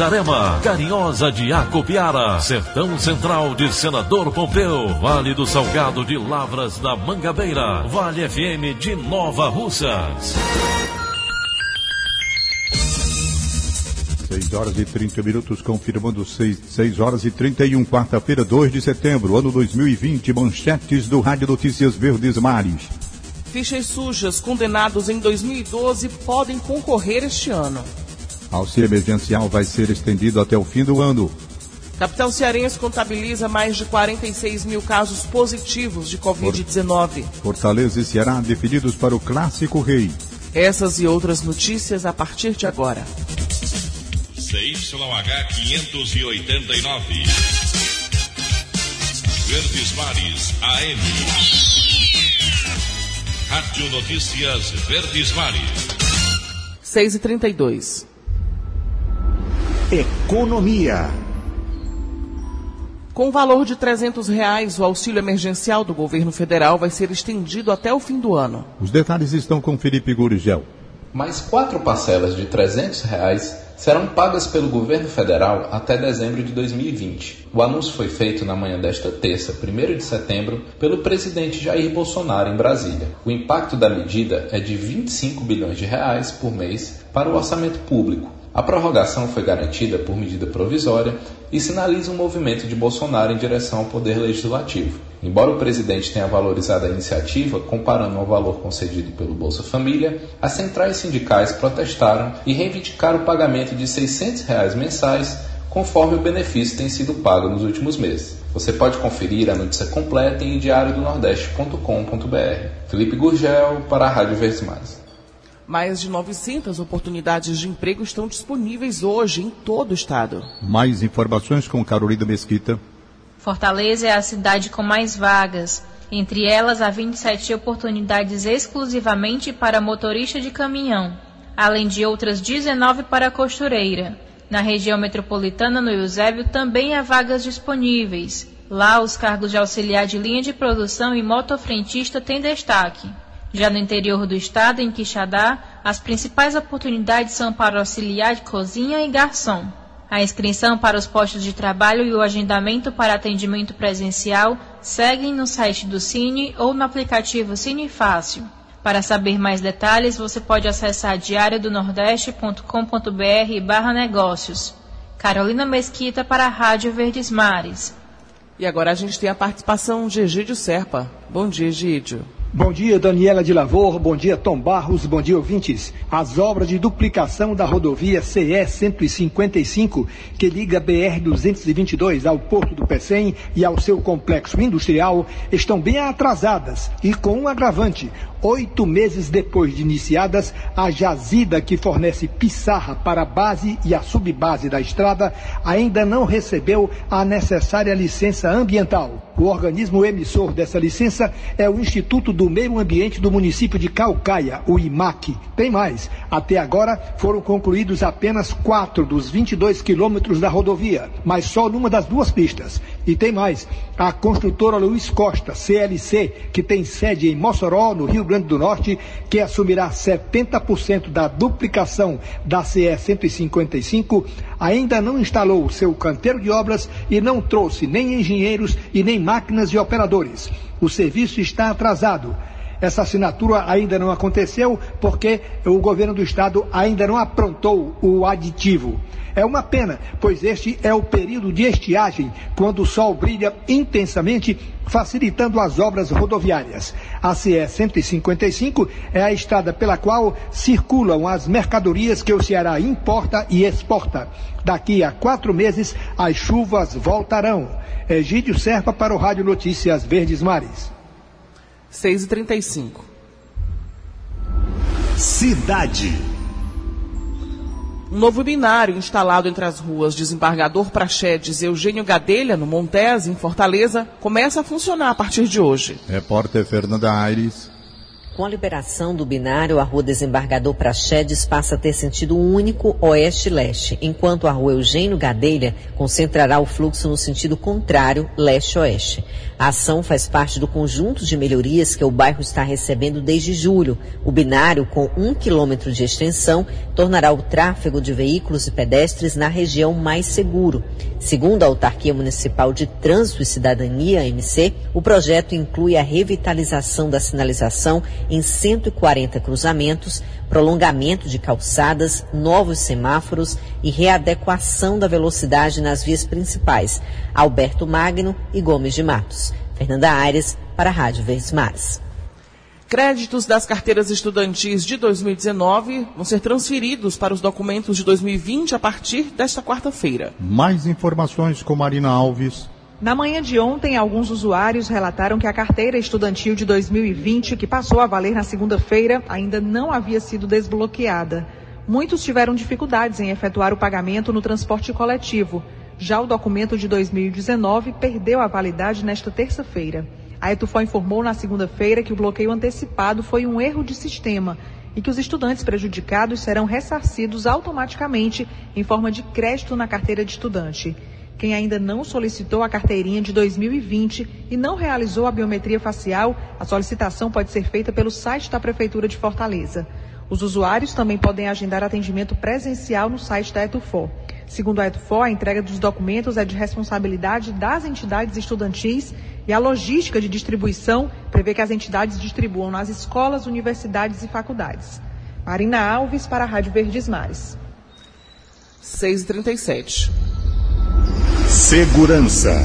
Itarema, Carinhosa de Acopiara, Sertão Central de Senador Pompeu, Vale do Salgado de Lavras da Mangabeira, Vale FM de Nova Russas. 6 horas e 30 minutos, confirmando 6, 6 horas e 31, quarta-feira, 2 de setembro, ano 2020, manchetes do Rádio Notícias Verdes Mares. Fichas sujas condenados em 2012 podem concorrer este ano. Auxílio emergencial vai ser estendido até o fim do ano. Capital Cearense contabiliza mais de 46 mil casos positivos de Covid-19. Fortaleza e Ceará definidos para o Clássico Rei. Essas e outras notícias a partir de agora. CYH 589. Verdes Mares AM. Rádio Notícias Verdes Mares. 6 e 32 Economia. Com o valor de 300 reais, o auxílio emergencial do governo federal vai ser estendido até o fim do ano. Os detalhes estão com Felipe Gurigel. Mais quatro parcelas de 300 reais serão pagas pelo governo federal até dezembro de 2020. O anúncio foi feito na manhã desta terça, 1 de setembro, pelo presidente Jair Bolsonaro em Brasília. O impacto da medida é de 25 bilhões de reais por mês para o orçamento público, a prorrogação foi garantida por medida provisória e sinaliza um movimento de Bolsonaro em direção ao poder legislativo. Embora o presidente tenha valorizado a iniciativa, comparando ao valor concedido pelo Bolsa Família, as centrais sindicais protestaram e reivindicaram o pagamento de 600 reais mensais, conforme o benefício tem sido pago nos últimos meses. Você pode conferir a notícia completa em diariodonordeste.com.br. Felipe Gurgel para a Rádio Verdes Mais. Mais de 900 oportunidades de emprego estão disponíveis hoje em todo o estado. Mais informações com Carolina Mesquita. Fortaleza é a cidade com mais vagas. Entre elas, há 27 oportunidades exclusivamente para motorista de caminhão, além de outras 19 para costureira. Na região metropolitana, no Eusébio, também há vagas disponíveis. Lá, os cargos de auxiliar de linha de produção e motofrentista têm destaque. Já no interior do estado, em Quixadá, as principais oportunidades são para auxiliar de cozinha e garçom. A inscrição para os postos de trabalho e o agendamento para atendimento presencial seguem no site do Cine ou no aplicativo Cine Fácil. Para saber mais detalhes, você pode acessar diariodonordeste.com.br barra negócios. Carolina Mesquita para a Rádio Verdes Mares. E agora a gente tem a participação de Egídio Serpa. Bom dia, Egídio. Bom dia, Daniela de Lavor. Bom dia, Tom Barros. Bom dia, ouvintes. As obras de duplicação da rodovia CE 155, que liga BR 222 ao Porto do Pecém e ao seu complexo industrial, estão bem atrasadas e com um agravante. Oito meses depois de iniciadas, a jazida que fornece pissarra para a base e a subbase da estrada ainda não recebeu a necessária licença ambiental. O organismo emissor dessa licença é o Instituto do Meio Ambiente do município de Calcaia, o IMAC. Tem mais. Até agora foram concluídos apenas quatro dos 22 quilômetros da rodovia, mas só numa das duas pistas. E tem mais. A construtora Luiz Costa, CLC, que tem sede em Mossoró, no Rio Grande do Norte, que assumirá 70% da duplicação da CE 155, ainda não instalou seu canteiro de obras e não trouxe nem engenheiros e nem máquinas e operadores. O serviço está atrasado. Essa assinatura ainda não aconteceu porque o governo do estado ainda não aprontou o aditivo. É uma pena, pois este é o período de estiagem, quando o sol brilha intensamente, facilitando as obras rodoviárias. A CE 155 é a estrada pela qual circulam as mercadorias que o Ceará importa e exporta. Daqui a quatro meses, as chuvas voltarão. Egídio Serpa para o Rádio Notícias Verdes Mares. 6h35. Cidade. Um novo binário instalado entre as ruas Desembargador Praxedes e Eugênio Gadelha, no Montese, em Fortaleza, começa a funcionar a partir de hoje. Repórter Fernanda Aires. Com a liberação do binário, a rua Desembargador Praxedes passa a ter sentido único oeste-leste, enquanto a rua Eugênio Gadelha concentrará o fluxo no sentido contrário, leste-oeste. A ação faz parte do conjunto de melhorias que o bairro está recebendo desde julho. O binário, com um quilômetro de extensão, tornará o tráfego de veículos e pedestres na região mais seguro. Segundo a Autarquia Municipal de Trânsito e Cidadania, MC, o projeto inclui a revitalização da sinalização em 140 cruzamentos, prolongamento de calçadas, novos semáforos e readequação da velocidade nas vias principais, Alberto Magno e Gomes de Matos. Fernanda Aires, para a Rádio Verdes Mares. Créditos das carteiras estudantis de 2019 vão ser transferidos para os documentos de 2020 a partir desta quarta-feira. Mais informações com Marina Alves. Na manhã de ontem, alguns usuários relataram que a carteira estudantil de 2020, que passou a valer na segunda-feira, ainda não havia sido desbloqueada. Muitos tiveram dificuldades em efetuar o pagamento no transporte coletivo. Já o documento de 2019 perdeu a validade nesta terça-feira. A Etufó informou na segunda-feira que o bloqueio antecipado foi um erro de sistema e que os estudantes prejudicados serão ressarcidos automaticamente em forma de crédito na carteira de estudante. Quem ainda não solicitou a carteirinha de 2020 e não realizou a biometria facial, a solicitação pode ser feita pelo site da Prefeitura de Fortaleza. Os usuários também podem agendar atendimento presencial no site da Etufó. Segundo a Etufó, a entrega dos documentos é de responsabilidade das entidades estudantis e a logística de distribuição prevê que as entidades distribuam nas escolas, universidades e faculdades. Marina Alves para a Rádio Verdes Mares. 6h37. Segurança.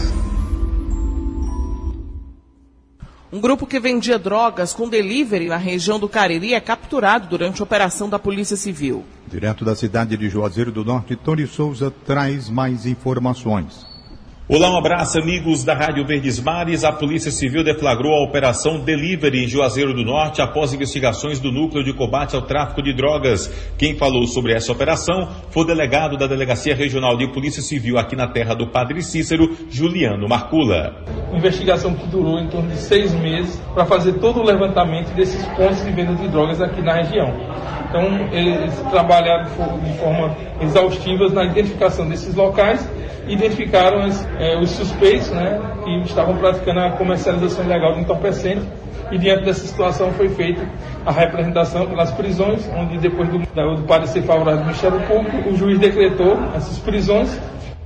Um grupo que vendia drogas com delivery na região do Cariri é capturado durante a operação da Polícia Civil. Direto da cidade de Juazeiro do Norte, Tony Souza traz mais informações. Olá, um abraço, amigos da Rádio Verdes Mares. A Polícia Civil deflagrou a Operação Delivery em Juazeiro do Norte após investigações do Núcleo de Combate ao Tráfico de Drogas. Quem falou sobre essa operação foi o delegado da Delegacia Regional de Polícia Civil aqui na terra do Padre Cícero, Juliano Marcula. Investigação que durou em torno de seis meses para fazer todo o levantamento desses pontos de venda de drogas aqui na região. Então, eles trabalharam de forma exaustiva na identificação desses locais identificaram os, é, os suspeitos né, que estavam praticando a comercialização ilegal de entorpecente e diante dessa situação foi feita a representação pelas prisões, onde depois do, do parecer favorável do Ministério Público, o juiz decretou essas prisões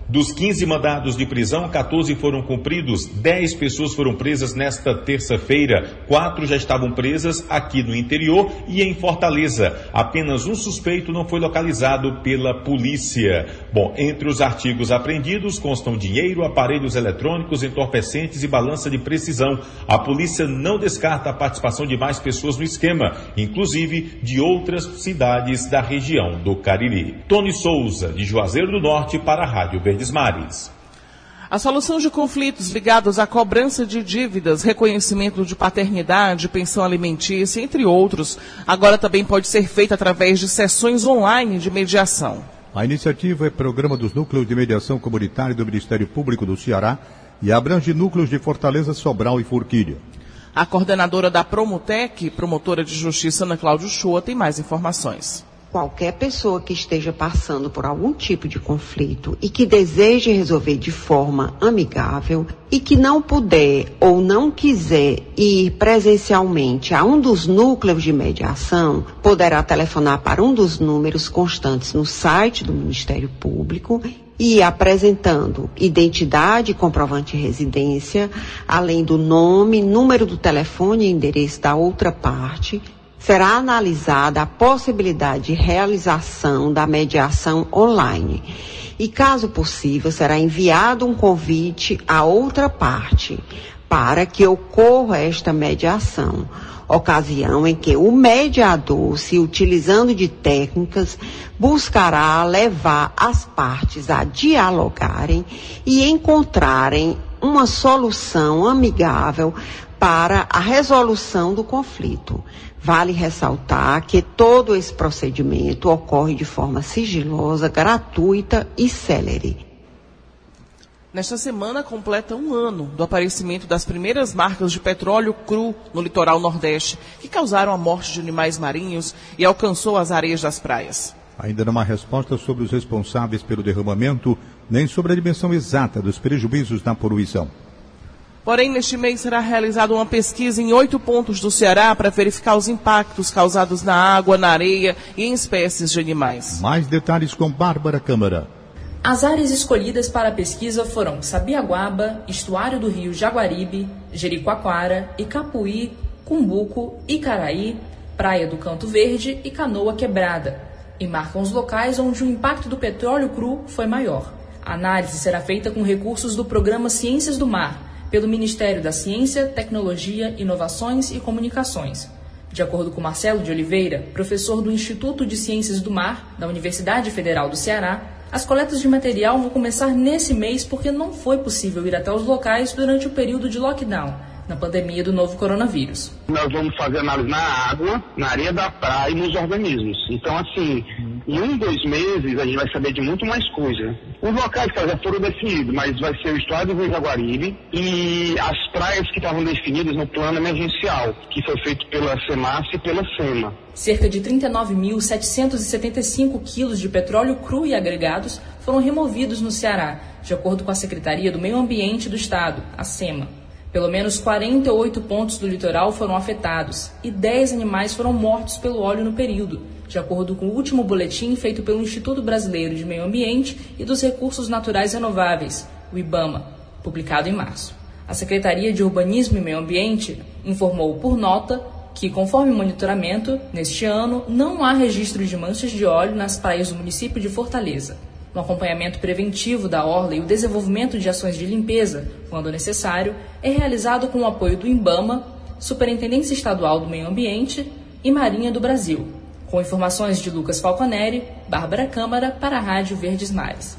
dos 15 mandados de prisão, 14 foram cumpridos, 10 pessoas foram presas nesta terça-feira, 4 já estavam presas aqui no interior e em Fortaleza. Apenas um suspeito não foi localizado pela polícia. Bom, entre os artigos apreendidos constam dinheiro, aparelhos eletrônicos, entorpecentes e balança de precisão. A polícia não descarta a participação de mais pessoas no esquema, inclusive de outras cidades da região do Cariri. Tony Souza, de Juazeiro do Norte, para a Rádio Verde. Verdes Mares. A solução de conflitos ligados à cobrança de dívidas, reconhecimento de paternidade, pensão alimentícia, entre outros, agora também pode ser feita através de sessões online de mediação. A iniciativa é programa dos núcleos de mediação comunitária do Ministério Público do Ceará e abrange núcleos de Fortaleza, Sobral e Forquilha. A coordenadora da Promotec, promotora de justiça Ana Cláudio Shoa, tem mais informações qualquer pessoa que esteja passando por algum tipo de conflito e que deseje resolver de forma amigável e que não puder ou não quiser ir presencialmente a um dos núcleos de mediação, poderá telefonar para um dos números constantes no site do Ministério Público e apresentando identidade comprovante de residência, além do nome, número do telefone e endereço da outra parte, será analisada a possibilidade de realização da mediação online. E, caso possível, será enviado um convite à outra parte para que ocorra esta mediação ocasião em que o mediador, se utilizando de técnicas, buscará levar as partes a dialogarem e encontrarem uma solução amigável para a resolução do conflito. Vale ressaltar que todo esse procedimento ocorre de forma sigilosa, gratuita e célere. Nesta semana completa um ano do aparecimento das primeiras marcas de petróleo cru no litoral nordeste, que causaram a morte de animais marinhos e alcançou as areias das praias. Ainda não há resposta sobre os responsáveis pelo derramamento, nem sobre a dimensão exata dos prejuízos na poluição. Porém, neste mês será realizada uma pesquisa em oito pontos do Ceará para verificar os impactos causados na água, na areia e em espécies de animais. Mais detalhes com Bárbara Câmara. As áreas escolhidas para a pesquisa foram Sabiaguaba, Estuário do Rio Jaguaribe, Jericoacoara, Icapuí, Cumbuco, Icaraí, Praia do Canto Verde e Canoa Quebrada, e marcam os locais onde o impacto do petróleo cru foi maior. A análise será feita com recursos do programa Ciências do Mar, pelo Ministério da Ciência, Tecnologia, Inovações e Comunicações. De acordo com Marcelo de Oliveira, professor do Instituto de Ciências do Mar da Universidade Federal do Ceará, as coletas de material vão começar nesse mês porque não foi possível ir até os locais durante o período de lockdown, na pandemia do novo coronavírus. Nós vamos fazer análise na água, na areia da praia e nos organismos. Então, assim, em um, dois meses a gente vai saber de muito mais coisa. Os locais já foram definidos, mas vai ser o estuário do Rio Jaguaribe e as praias que estavam definidas no plano emergencial, que foi feito pela SEMAS e pela SEMA. Cerca de 39.775 quilos de petróleo cru e agregados foram removidos no Ceará, de acordo com a Secretaria do Meio Ambiente do Estado, a SEMA. Pelo menos 48 pontos do litoral foram afetados e 10 animais foram mortos pelo óleo no período, de acordo com o último boletim feito pelo Instituto Brasileiro de Meio Ambiente e dos Recursos Naturais Renováveis, o IBAMA, publicado em março. A Secretaria de Urbanismo e Meio Ambiente informou por nota que, conforme o monitoramento, neste ano não há registro de manchas de óleo nas praias do município de Fortaleza. No acompanhamento preventivo da orla e o desenvolvimento de ações de limpeza, quando necessário, é realizado com o apoio do INBAMA, Superintendência Estadual do Meio Ambiente e Marinha do Brasil, com informações de Lucas Falconeri, Bárbara Câmara, para a Rádio Verdes Mares.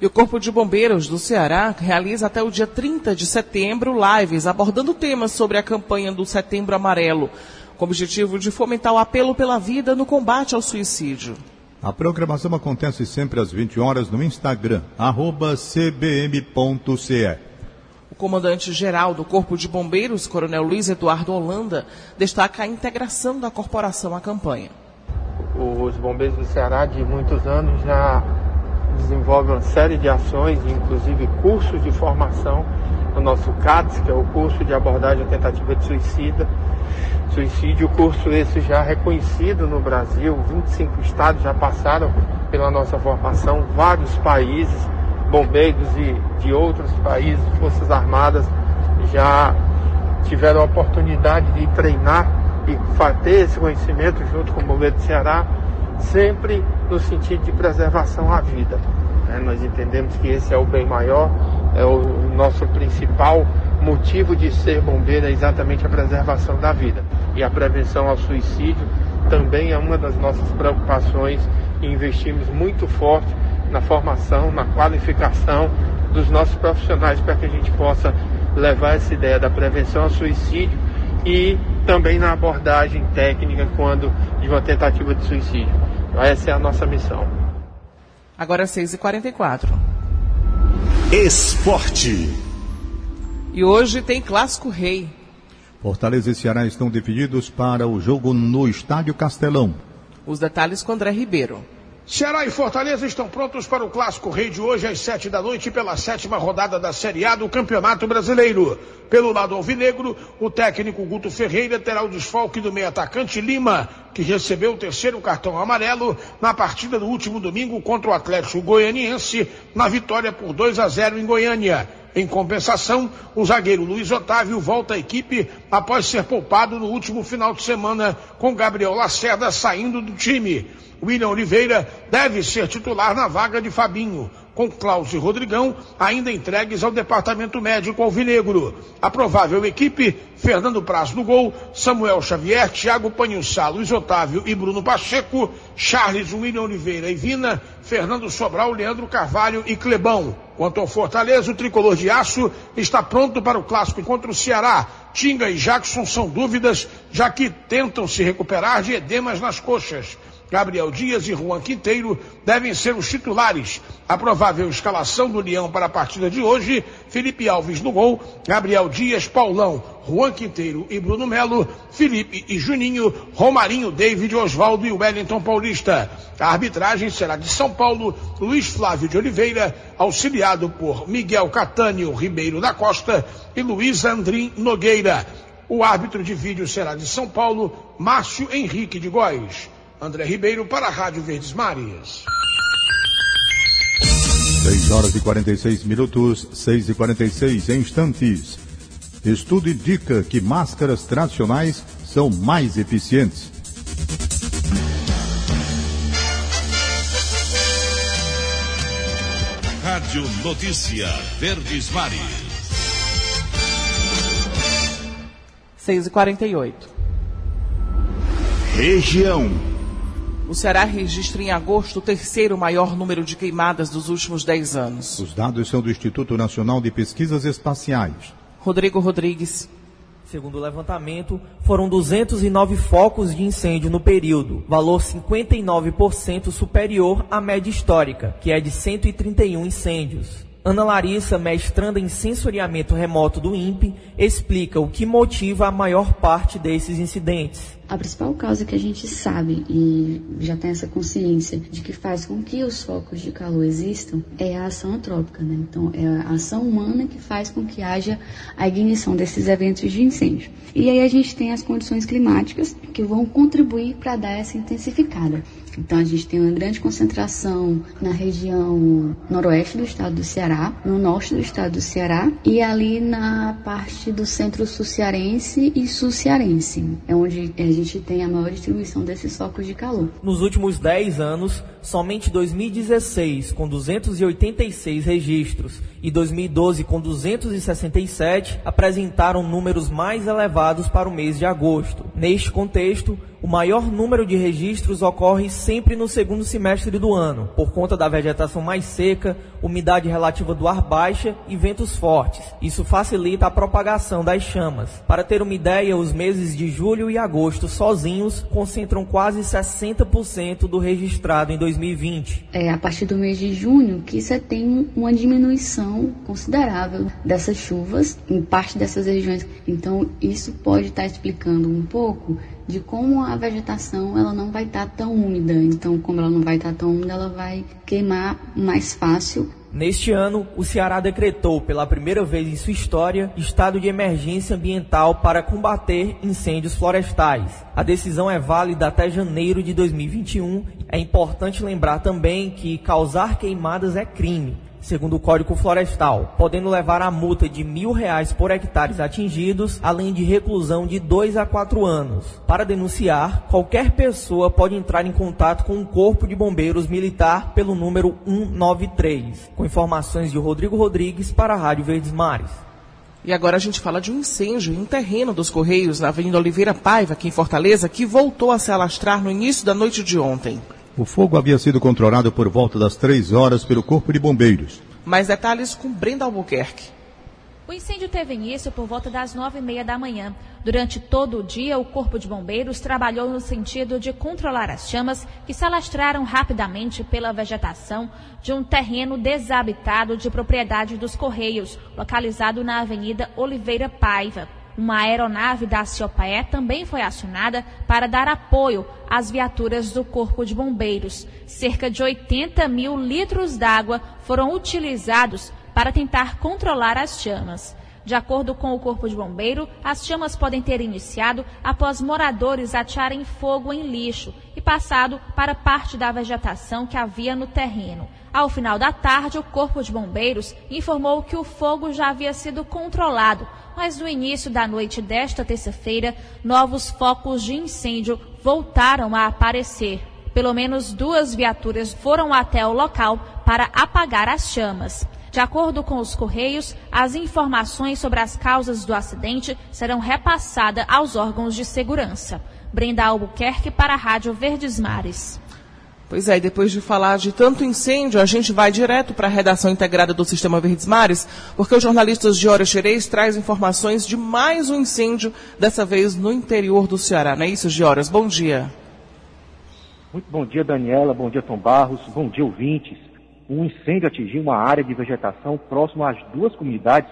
E o Corpo de Bombeiros do Ceará realiza até o dia 30 de setembro lives abordando temas sobre a campanha do Setembro Amarelo, com o objetivo de fomentar o apelo pela vida no combate ao suicídio. A programação acontece sempre às 20 horas no Instagram, cbm.ce. O comandante-geral do Corpo de Bombeiros, Coronel Luiz Eduardo Holanda, destaca a integração da corporação à campanha os bombeiros do Ceará de muitos anos já desenvolvem uma série de ações, inclusive cursos de formação no nosso CATS, que é o curso de abordagem à tentativa de suicida. Suicídio, curso esse já reconhecido no Brasil, 25 estados já passaram pela nossa formação, vários países, bombeiros de, de outros países, Forças Armadas já tiveram a oportunidade de treinar e ter esse conhecimento junto com o Bombeiro do Ceará, sempre no sentido de preservação à vida. É, nós entendemos que esse é o bem maior, é o nosso principal motivo de ser bombeiro é exatamente a preservação da vida. E a prevenção ao suicídio também é uma das nossas preocupações e investimos muito forte na formação, na qualificação dos nossos profissionais para que a gente possa levar essa ideia da prevenção ao suicídio e também na abordagem técnica quando de uma tentativa de suicídio. Então, essa é a nossa missão. Agora é 6h44. Esporte. E hoje tem Clássico Rei. Fortaleza e Ceará estão definidos para o jogo no Estádio Castelão. Os detalhes com André Ribeiro. Ceará e Fortaleza estão prontos para o clássico rei de hoje às sete da noite pela sétima rodada da Série A do Campeonato Brasileiro. Pelo lado alvinegro, o técnico Guto Ferreira terá o desfalque do meio atacante Lima, que recebeu o terceiro cartão amarelo na partida do último domingo contra o Atlético Goianiense, na vitória por 2 a 0 em Goiânia. Em compensação, o zagueiro Luiz Otávio volta à equipe após ser poupado no último final de semana, com Gabriel Lacerda saindo do time. William Oliveira deve ser titular na vaga de Fabinho, com Klaus e Rodrigão ainda entregues ao departamento médico alvinegro. A provável equipe, Fernando Praz no gol, Samuel Xavier, Thiago Panhussá, Luiz Otávio e Bruno Pacheco, Charles, William Oliveira e Vina, Fernando Sobral, Leandro Carvalho e Clebão. Quanto ao Fortaleza, o tricolor de aço está pronto para o clássico contra o Ceará. Tinga e Jackson são dúvidas, já que tentam se recuperar de edemas nas coxas. Gabriel Dias e Juan Quinteiro devem ser os titulares. A provável escalação do Leão para a partida de hoje: Felipe Alves no gol, Gabriel Dias, Paulão, Juan Quinteiro e Bruno Melo, Felipe e Juninho, Romarinho, David Oswaldo e Wellington Paulista. A arbitragem será de São Paulo, Luiz Flávio de Oliveira, auxiliado por Miguel Catânio Ribeiro da Costa e Luiz Andrim Nogueira. O árbitro de vídeo será de São Paulo, Márcio Henrique de Góes. André Ribeiro para a Rádio Verdes Marias. 6 horas e 46 minutos, 6 e 46 instantes. Estudo indica que máscaras tradicionais são mais eficientes. Rádio Notícia Verdes Mares. 6 e 48 Região. O Ceará registra em agosto o terceiro maior número de queimadas dos últimos 10 anos. Os dados são do Instituto Nacional de Pesquisas Espaciais. Rodrigo Rodrigues. Segundo o levantamento, foram 209 focos de incêndio no período, valor 59% superior à média histórica, que é de 131 incêndios. Ana Larissa, mestranda em sensoriamento remoto do INPE, explica o que motiva a maior parte desses incidentes. A principal causa que a gente sabe e já tem essa consciência de que faz com que os focos de calor existam é a ação antrópica, né? Então, é a ação humana que faz com que haja a ignição desses eventos de incêndio. E aí a gente tem as condições climáticas que vão contribuir para dar essa intensificada. Então a gente tem uma grande concentração na região noroeste do estado do Ceará, no norte do estado do Ceará e ali na parte do centro sul-cearense e sul-cearense, é onde a gente tem a maior distribuição desses focos de calor. Nos últimos 10 anos, somente 2016, com 286 registros, e 2012, com 267, apresentaram números mais elevados para o mês de agosto. Neste contexto, o maior número de registros ocorre sempre no segundo semestre do ano, por conta da vegetação mais seca, umidade relativa do ar baixa e ventos fortes. Isso facilita a propagação das chamas. Para ter uma ideia, os meses de julho e agosto sozinhos concentram quase 60% do registrado em 2020. É a partir do mês de junho que você tem uma diminuição considerável dessas chuvas em parte dessas regiões. Então, isso pode estar explicando um pouco de como a vegetação ela não vai estar tão úmida. Então, como ela não vai estar tão úmida, ela vai queimar mais fácil. Neste ano, o Ceará decretou pela primeira vez em sua história estado de emergência ambiental para combater incêndios florestais. A decisão é válida até janeiro de 2021. É importante lembrar também que causar queimadas é crime segundo o Código Florestal, podendo levar a multa de mil reais por hectares atingidos, além de reclusão de dois a quatro anos. Para denunciar, qualquer pessoa pode entrar em contato com o Corpo de Bombeiros Militar pelo número 193. Com informações de Rodrigo Rodrigues para a Rádio Verdes Mares. E agora a gente fala de um incêndio em terreno dos Correios, na Avenida Oliveira Paiva, aqui em Fortaleza, que voltou a se alastrar no início da noite de ontem. O fogo havia sido controlado por volta das três horas pelo Corpo de Bombeiros. Mais detalhes com Brenda Albuquerque. O incêndio teve início por volta das nove e meia da manhã. Durante todo o dia, o Corpo de Bombeiros trabalhou no sentido de controlar as chamas que se alastraram rapidamente pela vegetação de um terreno desabitado de propriedade dos Correios, localizado na Avenida Oliveira Paiva. Uma aeronave da Ciopaé também foi acionada para dar apoio às viaturas do Corpo de Bombeiros. Cerca de 80 mil litros d'água foram utilizados para tentar controlar as chamas. De acordo com o Corpo de Bombeiro, as chamas podem ter iniciado após moradores atearem fogo em lixo e passado para parte da vegetação que havia no terreno. Ao final da tarde, o Corpo de Bombeiros informou que o fogo já havia sido controlado, mas no início da noite desta terça-feira, novos focos de incêndio voltaram a aparecer. Pelo menos duas viaturas foram até o local para apagar as chamas. De acordo com os Correios, as informações sobre as causas do acidente serão repassadas aos órgãos de segurança. Brenda Albuquerque para a Rádio Verdes Mares. Pois é, e depois de falar de tanto incêndio, a gente vai direto para a redação integrada do Sistema Verdes Mares, porque os jornalistas de Xerez traz informações de mais um incêndio, dessa vez no interior do Ceará. Não é isso, Gioras? Bom dia. Muito bom dia, Daniela. Bom dia, Tom Barros. Bom dia, ouvintes. Um incêndio atingiu uma área de vegetação próximo às duas comunidades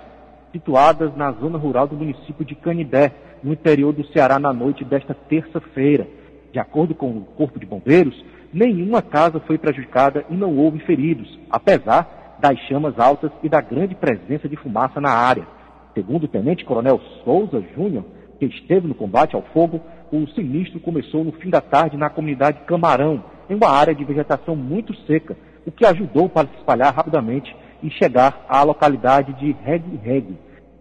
situadas na zona rural do município de Canidé, no interior do Ceará, na noite desta terça-feira. De acordo com o Corpo de Bombeiros, nenhuma casa foi prejudicada e não houve feridos, apesar das chamas altas e da grande presença de fumaça na área. Segundo o tenente-coronel Souza Júnior, que esteve no combate ao fogo, o sinistro começou no fim da tarde na comunidade Camarão, em uma área de vegetação muito seca, o que ajudou para se espalhar rapidamente e chegar à localidade de Reg Reg.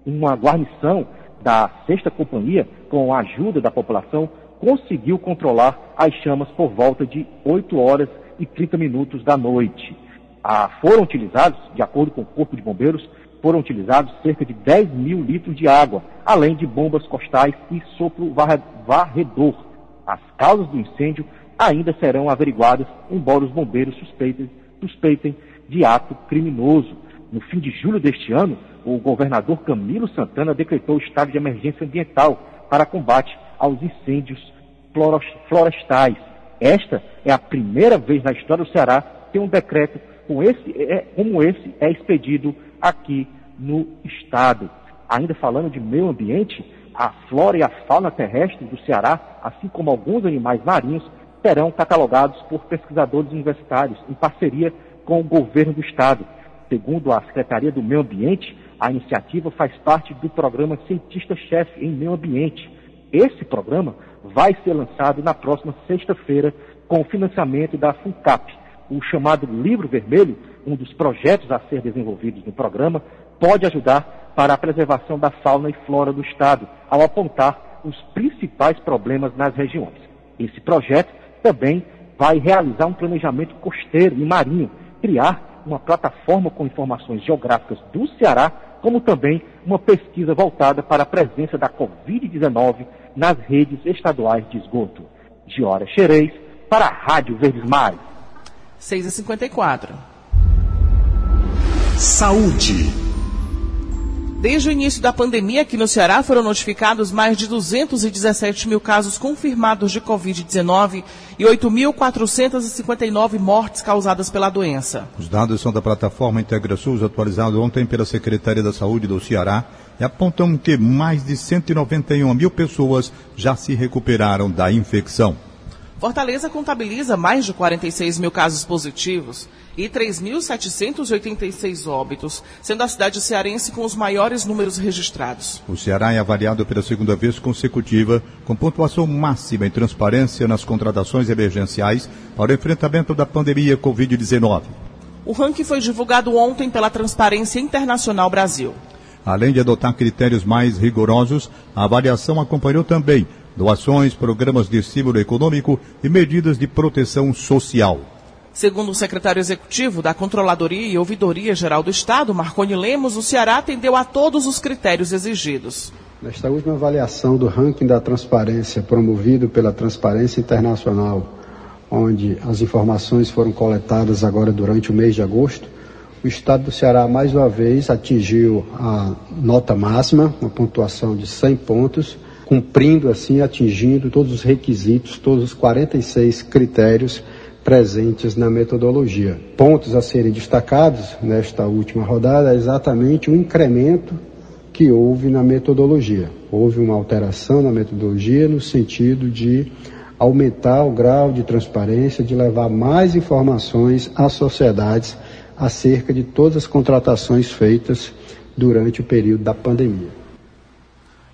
Uma guarnição da sexta companhia, com a ajuda da população, conseguiu controlar as chamas por volta de 8 horas e 30 minutos da noite. Ah, foram utilizados, de acordo com o Corpo de Bombeiros, foram utilizados cerca de 10 mil litros de água, além de bombas costais e sopro varredor. As causas do incêndio ainda serão averiguadas, embora os bombeiros suspeitem, suspeitem de ato criminoso. No fim de julho deste ano, o governador Camilo Santana decretou o estado de emergência ambiental para combate aos incêndios florestais. Esta é a primeira vez na história do Ceará que um decreto como esse é, como esse é expedido aqui no Estado. Ainda falando de meio ambiente, a flora e a fauna terrestre do Ceará, assim como alguns animais marinhos, serão catalogados por pesquisadores universitários, em parceria com o governo do Estado. Segundo a Secretaria do Meio Ambiente, a iniciativa faz parte do programa Cientista-Chefe em Meio Ambiente. Esse programa vai ser lançado na próxima sexta-feira com o financiamento da FUNCAP. O chamado Livro Vermelho, um dos projetos a ser desenvolvidos no programa, pode ajudar para a preservação da fauna e flora do Estado, ao apontar os principais problemas nas regiões. Esse projeto também vai realizar um planejamento costeiro e marinho, criar uma plataforma com informações geográficas do Ceará, como também uma pesquisa voltada para a presença da Covid-19 nas redes estaduais de esgoto. Giora Xerez, para a Rádio Verdes Mares. 6h54. Saúde. Desde o início da pandemia aqui no Ceará foram notificados mais de 217 mil casos confirmados de Covid-19 e 8.459 mortes causadas pela doença. Os dados são da plataforma IntegraSUS, atualizado ontem pela Secretaria da Saúde do Ceará, e apontam que mais de 191 mil pessoas já se recuperaram da infecção. Fortaleza contabiliza mais de 46 mil casos positivos e 3.786 óbitos, sendo a cidade cearense com os maiores números registrados. O Ceará é avaliado pela segunda vez consecutiva com pontuação máxima em transparência nas contratações emergenciais para o enfrentamento da pandemia Covid-19. O ranking foi divulgado ontem pela Transparência Internacional Brasil. Além de adotar critérios mais rigorosos, a avaliação acompanhou também doações, programas de estímulo econômico e medidas de proteção social. Segundo o secretário executivo da Controladoria e Ouvidoria Geral do Estado, Marconi Lemos, o Ceará atendeu a todos os critérios exigidos. Nesta última avaliação do ranking da transparência promovido pela Transparência Internacional, onde as informações foram coletadas agora durante o mês de agosto, o Estado do Ceará mais uma vez atingiu a nota máxima, uma pontuação de 100 pontos, cumprindo assim, atingindo todos os requisitos, todos os 46 critérios presentes na metodologia. Pontos a serem destacados nesta última rodada é exatamente o incremento que houve na metodologia. Houve uma alteração na metodologia no sentido de aumentar o grau de transparência, de levar mais informações às sociedades acerca de todas as contratações feitas durante o período da pandemia.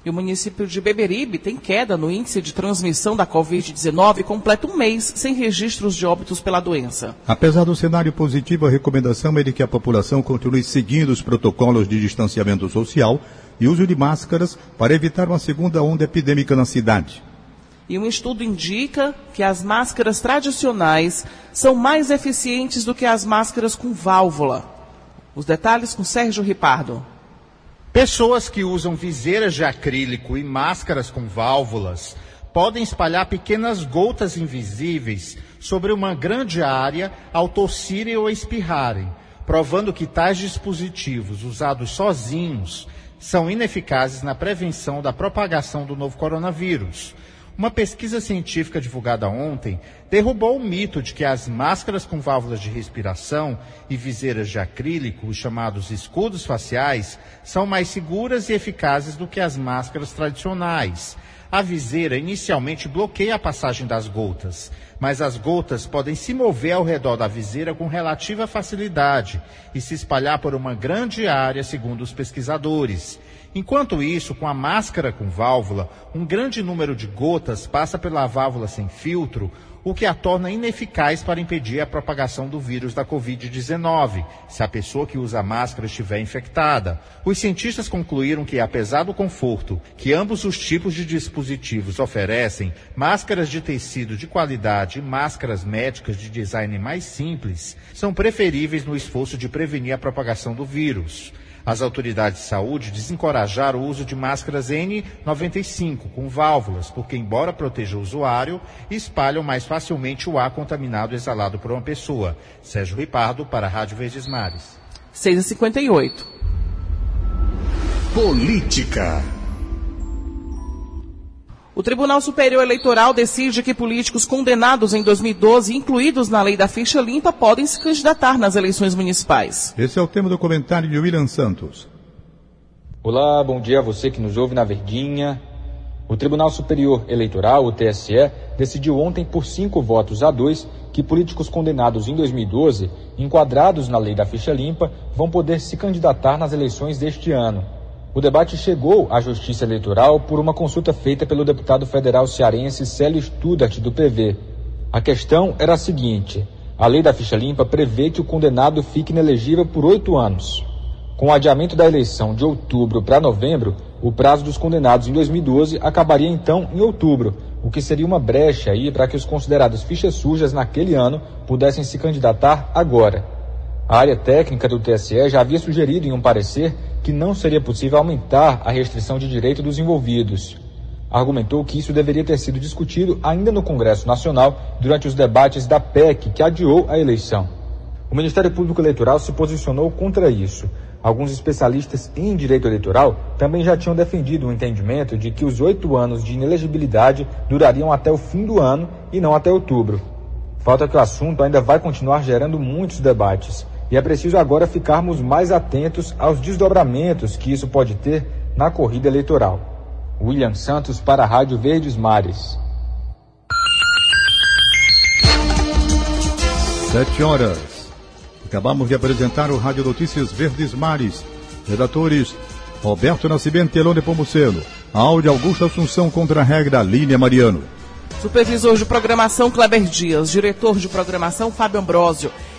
E o município de Beberibe tem queda no índice de transmissão da Covid-19 completa um mês sem registros de óbitos pela doença. Apesar do cenário positivo, a recomendação é de que a população continue seguindo os protocolos de distanciamento social e uso de máscaras para evitar uma segunda onda epidêmica na cidade. E um estudo indica que as máscaras tradicionais são mais eficientes do que as máscaras com válvula. Os detalhes com Sérgio Ripardo. Pessoas que usam viseiras de acrílico e máscaras com válvulas podem espalhar pequenas gotas invisíveis sobre uma grande área ao tossirem ou espirrarem, provando que tais dispositivos usados sozinhos são ineficazes na prevenção da propagação do novo coronavírus. Uma pesquisa científica divulgada ontem derrubou o mito de que as máscaras com válvulas de respiração e viseiras de acrílico, os chamados escudos faciais, são mais seguras e eficazes do que as máscaras tradicionais. A viseira inicialmente bloqueia a passagem das gotas, mas as gotas podem se mover ao redor da viseira com relativa facilidade e se espalhar por uma grande área, segundo os pesquisadores. Enquanto isso, com a máscara com válvula, um grande número de gotas passa pela válvula sem filtro, o que a torna ineficaz para impedir a propagação do vírus da Covid-19, se a pessoa que usa a máscara estiver infectada. Os cientistas concluíram que, apesar do conforto que ambos os tipos de dispositivos oferecem, máscaras de tecido de qualidade e máscaras médicas de design mais simples são preferíveis no esforço de prevenir a propagação do vírus. As autoridades de saúde desencorajaram o uso de máscaras N95 com válvulas, porque, embora proteja o usuário, espalham mais facilmente o ar contaminado exalado por uma pessoa. Sérgio Ripardo, para a Rádio Verdes Mares. 6h58. Política. O Tribunal Superior Eleitoral decide que políticos condenados em 2012, incluídos na lei da ficha limpa, podem se candidatar nas eleições municipais. Esse é o tema do comentário de William Santos. Olá, bom dia a você que nos ouve na Verdinha. O Tribunal Superior Eleitoral, o TSE, decidiu ontem por cinco votos a dois que políticos condenados em 2012, enquadrados na lei da ficha limpa, vão poder se candidatar nas eleições deste ano. O debate chegou à Justiça Eleitoral por uma consulta feita pelo deputado federal cearense Célio Studart, do PV. A questão era a seguinte: a lei da ficha limpa prevê que o condenado fique inelegível por oito anos. Com o adiamento da eleição de outubro para novembro, o prazo dos condenados em 2012 acabaria então em outubro, o que seria uma brecha aí para que os considerados fichas sujas naquele ano pudessem se candidatar agora. A área técnica do TSE já havia sugerido em um parecer que não seria possível aumentar a restrição de direito dos envolvidos. Argumentou que isso deveria ter sido discutido ainda no Congresso Nacional durante os debates da PEC que adiou a eleição. O Ministério Público Eleitoral se posicionou contra isso. Alguns especialistas em direito eleitoral também já tinham defendido o entendimento de que os oito anos de inelegibilidade durariam até o fim do ano e não até outubro. Falta que o assunto ainda vai continuar gerando muitos debates e é preciso agora ficarmos mais atentos aos desdobramentos que isso pode ter na corrida eleitoral. William Santos para a Rádio Verdes Mares. Sete horas. Acabamos de apresentar o Rádio Notícias Verdes Mares. Redatores Roberto Nascimento e Elone Pomuceno. Áudio Augusto Assunção contra a regra Línia Mariano. Supervisor de programação Kleber Dias, diretor de programação Fábio Ambrosio,